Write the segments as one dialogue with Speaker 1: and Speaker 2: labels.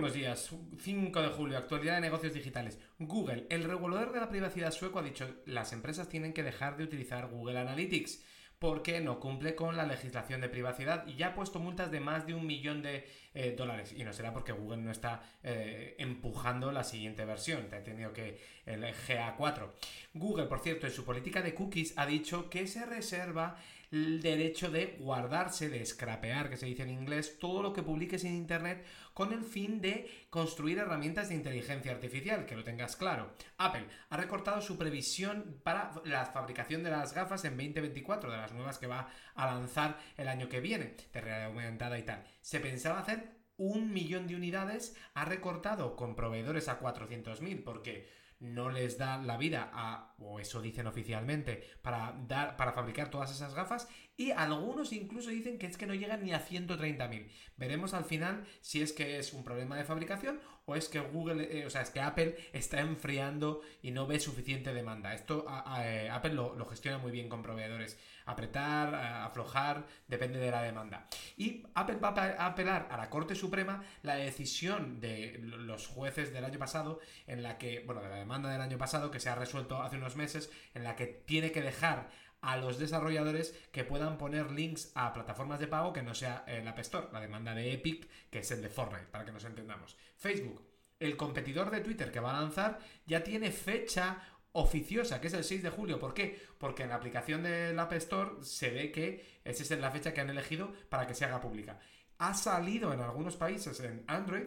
Speaker 1: buenos días. 5 de julio, actualidad de negocios digitales. Google, el regulador de la privacidad sueco, ha dicho las empresas tienen que dejar de utilizar Google Analytics porque no cumple con la legislación de privacidad y ya ha puesto multas de más de un millón de eh, dólares. Y no será porque Google no está eh, empujando la siguiente versión, te ha tenido que el GA4. Google, por cierto, en su política de cookies ha dicho que se reserva el derecho de guardarse, de scrapear, que se dice en inglés, todo lo que publiques en Internet con el fin de construir herramientas de inteligencia artificial, que lo tengas claro. Apple ha recortado su previsión para la fabricación de las gafas en 2024, de las nuevas que va a lanzar el año que viene, de realidad aumentada y tal. Se pensaba hacer un millón de unidades, ha recortado con proveedores a 400.000, porque no les da la vida a, o eso dicen oficialmente, para, dar, para fabricar todas esas gafas y algunos incluso dicen que es que no llegan ni a 130.000. Veremos al final si es que es un problema de fabricación o es que Google, eh, o sea, es que Apple está enfriando y no ve suficiente demanda. Esto eh, Apple lo, gestiona muy bien con proveedores. Apretar, aflojar, depende de la demanda. Y Apple va a apelar a la Corte Suprema la decisión de los jueces del año pasado en la que, bueno, de la demanda del año pasado que se ha resuelto hace unos meses, en la que tiene que dejar a los desarrolladores que puedan poner links a plataformas de pago que no sea el App Store, la demanda de Epic, que es el de Fortnite, para que nos entendamos. Facebook, el competidor de Twitter que va a lanzar, ya tiene fecha oficiosa, que es el 6 de julio. ¿Por qué? Porque en la aplicación del App Store se ve que esa es la fecha que han elegido para que se haga pública. Ha salido en algunos países en Android,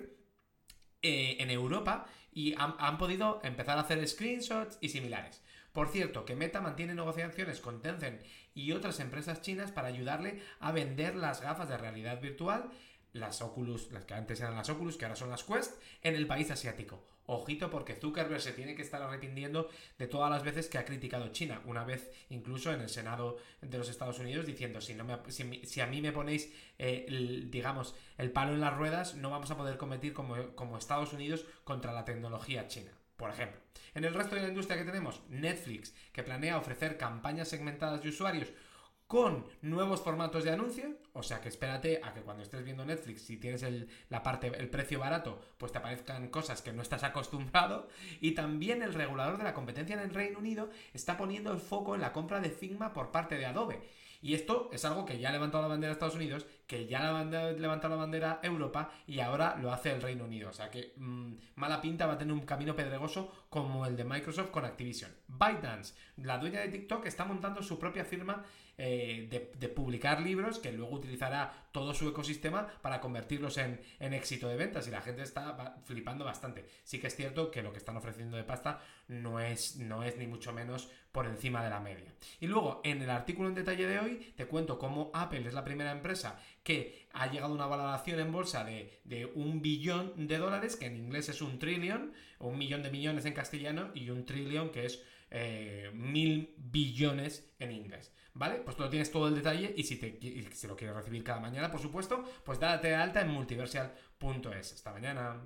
Speaker 1: eh, en Europa, y han podido empezar a hacer screenshots y similares. Por cierto, que Meta mantiene negociaciones con Tencent y otras empresas chinas para ayudarle a vender las gafas de realidad virtual, las Oculus, las que antes eran las Oculus, que ahora son las Quest, en el país asiático. Ojito porque Zuckerberg se tiene que estar arrepintiendo de todas las veces que ha criticado China. Una vez incluso en el Senado de los Estados Unidos diciendo si, no me, si, a mí me ponéis, eh, digamos, el palo en las ruedas, no vamos a poder competir como, como Estados Unidos contra la tecnología china por ejemplo. En el resto de la industria que tenemos, Netflix, que planea ofrecer campañas segmentadas de usuarios con nuevos formatos de anuncio, o sea que espérate a que cuando estés viendo Netflix, si tienes el, la parte, el precio barato, pues te aparezcan cosas que no estás acostumbrado, y también el regulador de la competencia en el Reino Unido está poniendo el foco en la compra de Figma por parte de Adobe. Y esto es algo que ya ha levantado la bandera Estados Unidos, que ya ha levantado la bandera Europa y ahora lo hace el Reino Unido. O sea que mm, mala pinta va a tener un camino pedregoso como el de Microsoft con Activision. ByteDance, la dueña de TikTok, está montando su propia firma eh, de, publicar libros que luego utilizará todo su ecosistema para convertirlos en, éxito de ventas y la gente está flipando bastante. Sí que es cierto que lo que están ofreciendo de pasta no es, no es ni mucho menos por encima de la media. Y luego, en el artículo en detalle de hoy, te cuento cómo Apple es la primera empresa que ha llegado a una valoración en bolsa de, de, un billón de dólares, que en inglés es un trillón, un millón de millones en castellano, y un trillón que es eh, mil billones en inglés. ¿Vale? Pues tú tienes todo el detalle y si, te, lo quieres recibir cada mañana, por supuesto, pues date de alta en multiversial.es. Hasta mañana.